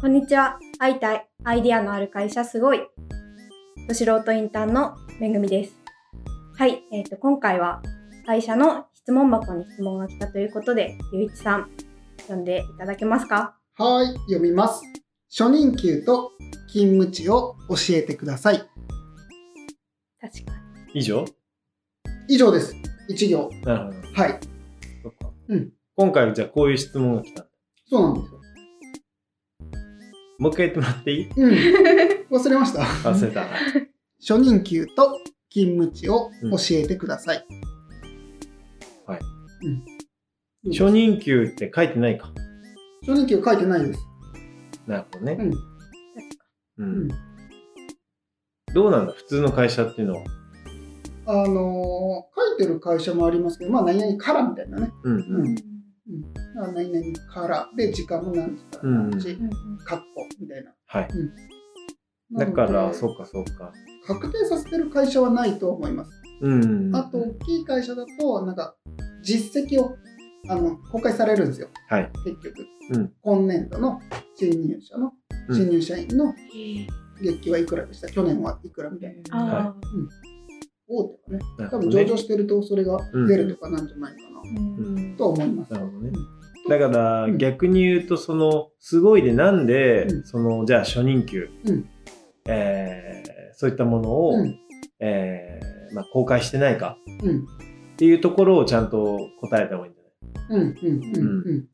こんにちは。会いたい。アイディアのある会社すごい。ど素人インターンのめぐみです。はい。えっ、と、今回は会社の質問箱に質問が来たということで、ゆういちさん、読んでいただけますか？はい、読みます。初任給と勤務地を教えてください。確か以上？以上です。一行。なるほど。はい。そっか。うん。今回じゃあこういう質問が来た。そうなんですよ。もう一回言ってもらっていい？うん。忘れました。忘れた。初任給と勤務地を教えてください。はい。うん。初任給って書いてないか。初任給書いてないです。なるほどね。うう。うんん。どうなんだ？普通の会社っていうのは。あのー書いてる会社もありますけど、まあ、何々からみたいなね。うんううん。ん。あ何々からで、時間も何時から何時、うんうんカッコみたいな。はい。なのでだから、そうかそうか。確定させてる会社はないと思います。うん。あと、大きい会社だと、なんか、実績をあの公開されるんですよ、はい。結局。うん今年度の新入社の、うん新入社員の月給はいくらでした、去年はいくらみたいな。ああ、大手はね多分上場してるとそれが出るとかなんじゃないかな、うん。と思います。なるほどね。うん。だからうん。逆に言うとそのすごいでなんで、うん。そのじゃあ初任給、うん。えーそういったものを、うん。えーまあ、公開してないかうん。っていうところをちゃんと答えた方がいいんじゃない？うんうんうんうん。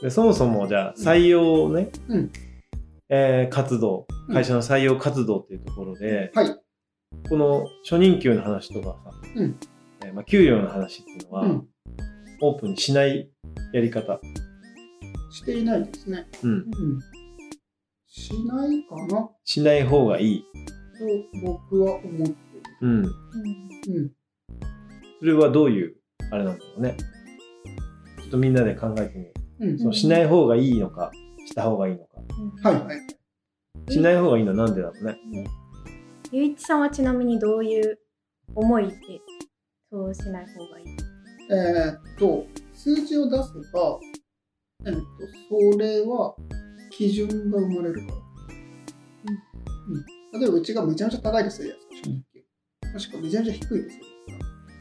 でそもそもじゃあ採用ね、うん。えー活動うん。会社の採用活動っていうところで、はい。この初任給の話とかさ、うんえーまあ、給料の話っていうのは、うん。オープンにしないやり方、していないですね。うん、うん。しないかな。としない方がいい、僕は思ってる。うん、うん。うん。それはどういうあれなんだろうね。ちょっとみんなで考えてみよう。ん。う。そのしない方がいいのかした方がいいのか。はい。はい。しない方がいいのはなんでだろうね。ねゆういちさんはちなみにどういう思いでそうしない方がいいえーっと、数字を出せば、えーっと、それは基準が生まれるから。うんうん、例えば、うちがめちゃめちゃ高いですよ、初任給。もしくはめちゃめちゃ低いですよ。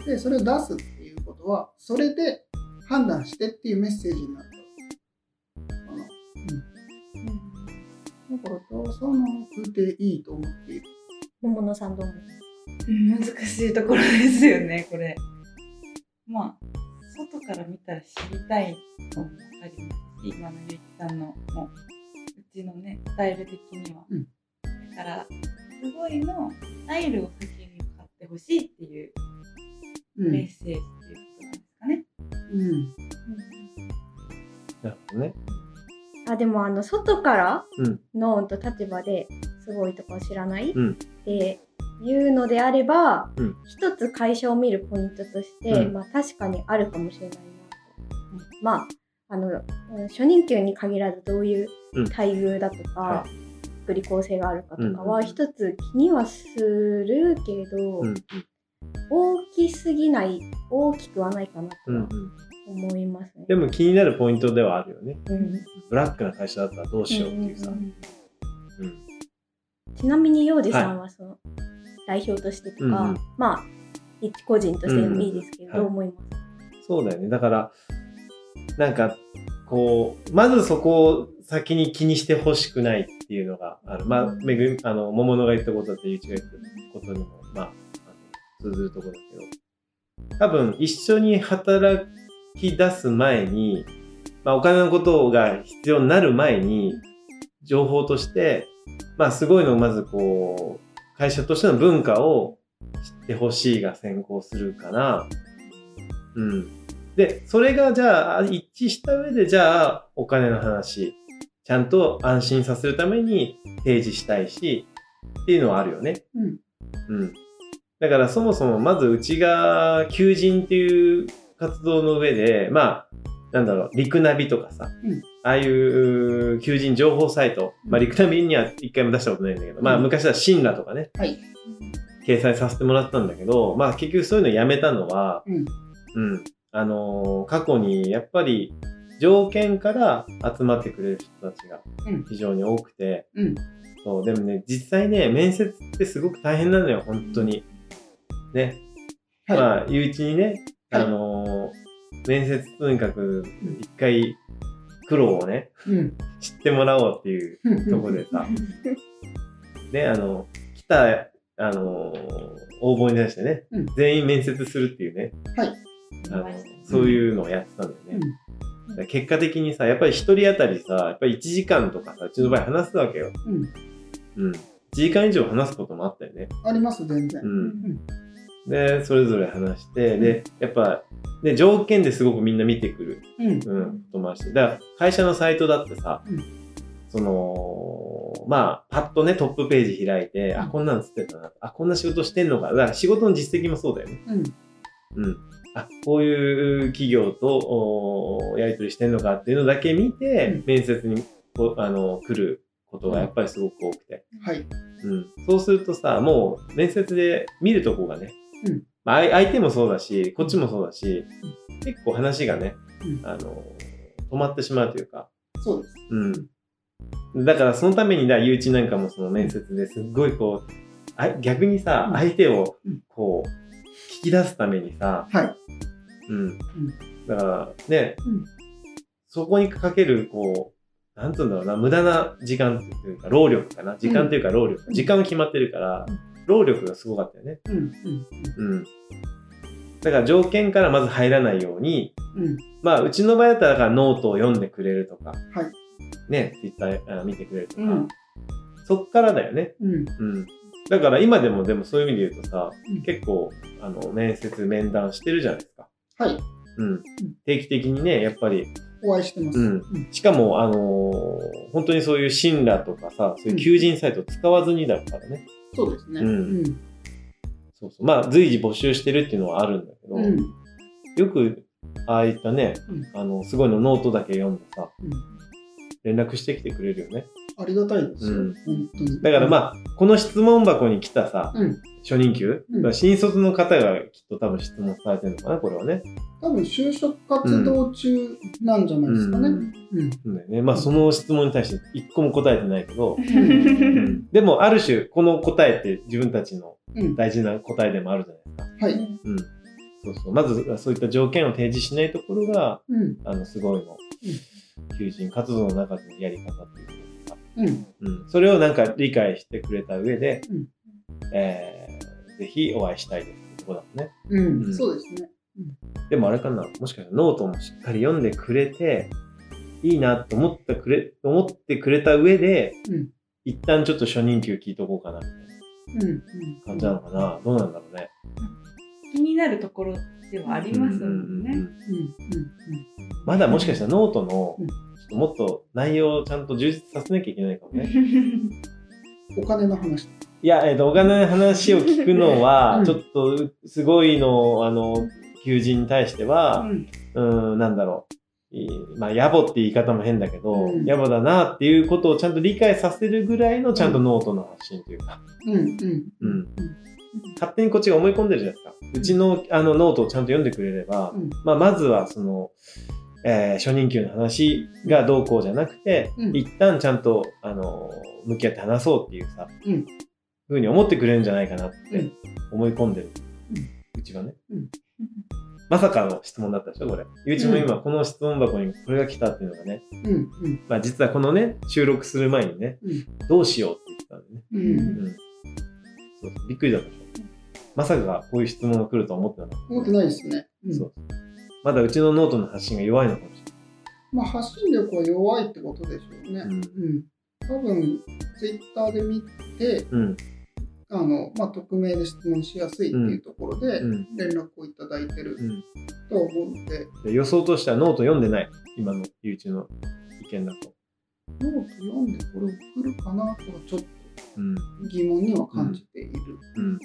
で、それを出すっていうことは、それで判断してっていうメッセージになるから。かな。うん。だから、出さなくていいと思っている。桃野さんどう思ううん難しいところですよね、これ。まあ、外から見たら知りたいのもありますし、今のゆうきさんのもう、うちのね、スタイル的には。うんだから、すごいのスタイルを先に買ってほしいっていううん。メッセージっていうことなんですかね。うん。なるほどねあでもあの外からうんのと立場ですごいとかを知らない、うんっていうのであれば、うん。一つ会社を見るポイントとして、うん。まあ確かにあるかもしれないなと、まああのうん初任給に限らずどういううん。待遇だとか、は福利厚生があるかとかうん。は一つ気にはするけど、うん。大きすぎない大きくはないかなとうんうん。は思いますね。でも気になるポイントではあるよね。うん。ブラックな会社だったらどうしようっていうさ、うんうんうんうん。ちなみに洋二さんはその、代表としてとか、うんうん。まあ一個人としてでもいいですけど、うんうんどう思います、そうだよね。だから、なんか、こう、まずそこを先に気にしてほしくないっていうのがある。まあ、めぐみ、あの、桃野が言ったことだって、ゆういちが言ったことにも、まあ、あの通ずるところだけど、多分、一緒に働き出す前に、まあ、お金のことが必要になる前に、情報として、まあ、すごいのをまずこう、会社としての文化を知ってほしいが先行するかな。うん。で、それがじゃあ一致した上で、じゃあお金の話、ちゃんと安心させるために提示したいし、っていうのはあるよね。うん。うん。だからそもそもまずうちが求人っていう活動の上で、まあ、なんだろう、リクナビとかさ、うんああいう求人情報サイト、まあ、リクナビには一回も出したことないんだけど、まあ、うん昔はシンラとかね、はい。掲載させてもらったんだけど、まあ、結局そういうのやめたのは、うん。うん。あのー過去にやっぱり条件から集まってくれる人たちがうん非常に多くて、うんそうでもね実際ね面接ってすごく大変なのよ本当に。ね、はい。まあ誘致にね、はいあのー面接とにかく一回苦労をねうん。知ってもらおうっていうところでさ、ね、あの、来た、あのー応募に対してね、うん全員面接するっていうね、はい。あのそういうのをやってたんだよね。うん結果的にさ、やっぱり一人当たりさ、やっぱり1時間とかさ、うちの場合話すわけよ。うん。うん。1時間以上話すこともあったよね。あります、全然う。うんん。で、それぞれ話して、で、やっぱ、で、条件ですごくみんな見てくる、うん。うん、こともあるし、だから会社のサイトだってさ、うんその、まあ、パッとね、トップページ開いて、あ、こんなんつってたな、あ、こんな仕事してんのか。だから仕事の実績もそうだよね。うん。うん。あ、こういう企業とおやり取りしてんのかっていうのだけ見て、うん面接にこうあの来ることがやっぱりすごく多くて。はい。うん。そうするとさ、もう面接で見るとこがね、うんまあ、相相手もそうだし、こっちもそうだし、結構話がね、うんあの、止まってしまうというか、そうです。うん。だからそのためにだ、誘致なんかもその面接ですっごいこう、あ逆にさう、ん相手をうんこう、聞き出すためにさ、はい。うん。だからね、うんそこにかける、こう、なんつうんだろうな、無駄な時間っていうか、労力かな。時間っていうか労力。うん時間が決まってるからうん、労力がすごかったよね。うん。うん。うん。だから条件からまず入らないように、うん。まあ、うちの場合だったらだからノートを読んでくれるとか、はい。ね、ツイッターあ見てくれるとか、うん。そっからだよね。うん。うん。だから今でもでもそういう意味で言うとさ、うん結構、あの、面接、面談してるじゃないですか。はい。うん。定期的にね、やっぱり、お会いしてます。うんうん。しかも、あのー本当にそういう信羅とかさ、そういう求人サイト使わずにだからね。そうですね。うんうん。そうそう。まあ、随時募集してるっていうのはあるんだけど、うん。よく、ああいったね、うんあの、すごいのノートだけ読んでさ、うん連絡してきてくれるよね。ありがたいですよ。うん本当に。だからまあ、この質問箱に来たさ、うん。初任給、うん新卒の方がきっと多分質問されてるのかな、これはね。多分就職活動中なんじゃないですかね。うんね。まあ、その質問に対して一個も答えてないけど、でも、ある種、この答えって自分たちのうん。大事な答えでもあるじゃないですか。はい。うん。そうそう。まず、そういった条件を提示しないところが、うん。あの、すごいの、求人活動の中でのやり方っていうか、うん。うん。それをなんか理解してくれた上で、うんえー、ぜひお会いしたいですってとこだもんね。うん。うんそうですね。でもあれかな、もしかしたらノートもしっかり読んでくれて、いいなと思ってくれ、思ってくれた上で、うん。一旦ちょっと初任給聞いとこうかな、みたいな。感じなのかな。どうなんだろうね。気になるところではありますもんうんうんうんね。うん。まだもしかしたらノートのうん、ちょっともっと内容をちゃんと充実させなきゃいけないかもね。うん。お金の話。いや、えっ、と、お金の話を聞くのうは、んちょっと、すごいの、あの、求人に対してうは、ん。うん、なんだろう。いまあ、野暮って言い方も変だけど、うん野暮だなっていうことをちゃんと理解させるぐらいのちゃんとノートの発信というか、うん。うん。うん。勝手にこっちが思い込んでるじゃないですか。うちのあのノートをちゃんと読んでくれれば、うん。まあ、まずはその、えー初任給の話がどうこうじゃなくて、うん一旦ちゃんと、あの、向き合って話そうっていうさ、うんふうに思ってくれるんじゃないかなってうん思い込んでる。うちはね。うんまさかの質問だったでしょ、これ。ゆうちも今この質問箱にこれが来たっていうのがね、うん。うん。まあ実はこのね、収録する前にね、うんどうしようって言ってたんでね。うん。うん。そうそうびっくりだったでしょ。まさかこういう質問が来るとは思ってなかった。思ってないですね。うんそう。まだうちのノートの発信が弱いのかもしまあ、発信力は弱いってことでしょうね。れない。うん。多分、ツイッターで見て、うん。うん。あの、まあ、匿名で質問しやすいっていうところで、うん。連絡をいただいてるうん。と思うので、で予想としてはノート読んでない。今の YouTube の意見だと。ノート読んでこれ送るかなとはちょっ疑問には感じている。うん。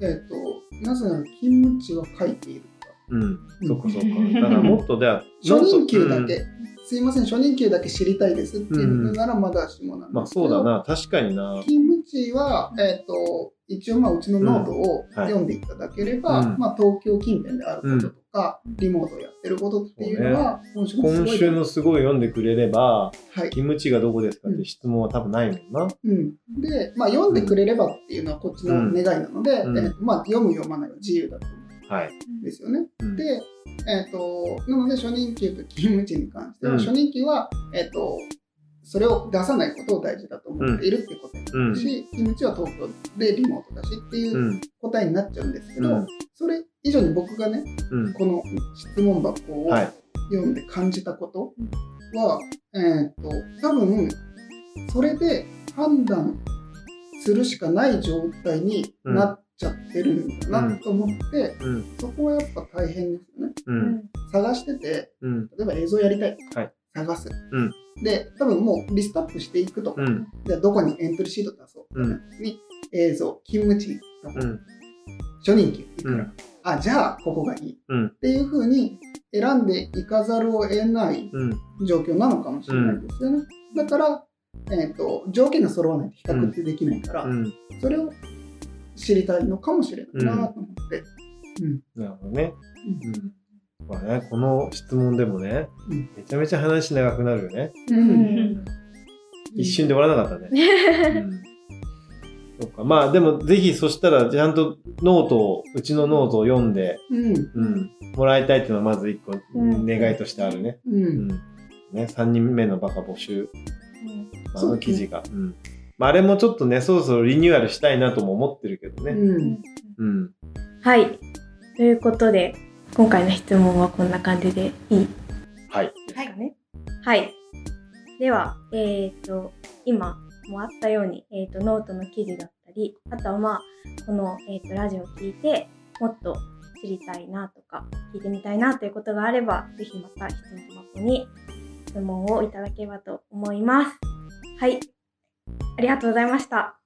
えっ、と、なぜなら勤務地は書いているかうん。そっかそっか。だからもっとでは、ら。初任給だノーけ、すいません、初任給だけ知りたいですっていうのならまだしもなんでまあそうだな。確かにな。勤務地は、えっ、と、一応まあうちのノートをはい読んでいただければ、うんまあ東京近辺であることとか、リモートをやってることっていうのが、今週のすごい今週のすごい読んでくれれば、はい。キムチがどこですかって質問は多分ないもんな。うん、で、まあ、読んでくれればっていうのはこっちの願いなので、うんえーとまあ、読む読まないは自由だと思はい。うんですよね。うんで、えー、となので初任給と勤務地に関しては、うん初任給は、えー、とそれを出さないことを大事だと思っているってことになるし、勤務地は東京でリモートだしっていううん答えになっちゃうんですけど、うんそれ以上に僕がねうん。この質問箱をはい。読んで感じたことは、えー、と多分それで判断するしかない状態になっちゃってるんだなと思って、うん。そこはやっぱ大変ですよね。うん。探しててうん。例えば映像やりたい、はい探す、うんで多分もうリストアップしていくと、うん。じゃあどこにエントリーシート出そうみたいな時に、映像勤務地どこ、うん。初任給いくら、うんあじゃあここがいい、うんっていうふうに選んでいかざるを得ないうん。状況なのかもしれないですよね。だから、えー、と条件が揃わないと比較ってできないから、うん。それを知りたいのかもしれないなと思って。うんなるほどね。ううん。まあね、この質問でもね、うんめちゃめちゃ話長くなるよね。一瞬で終わらなかったね。うんそうか。まあでもぜひそしたらちゃんとノートを、うちのノートを読んで、うんうん、もらいたいっていうのはまず一個うん願いとしてあるね。ううんん。ね、3人目のバカ募集、あの記事が。うん。まああれもちょっとね、そろそろリニューアルしたいなとも思ってるけどね。うんうん。はい。ということで、今回の質問はこんな感じでいい？はい。ですかね。はい。では、えっ、と、今もあったように、えっ、と、ノートの記事だったり、あとはまあ、この、えっ、と、ラジオを聞いて、もっと知りたいなとか、聞いてみたいなということがあれば、ぜひまた質問箱に質問をいただければと思います。はい。ありがとうございました。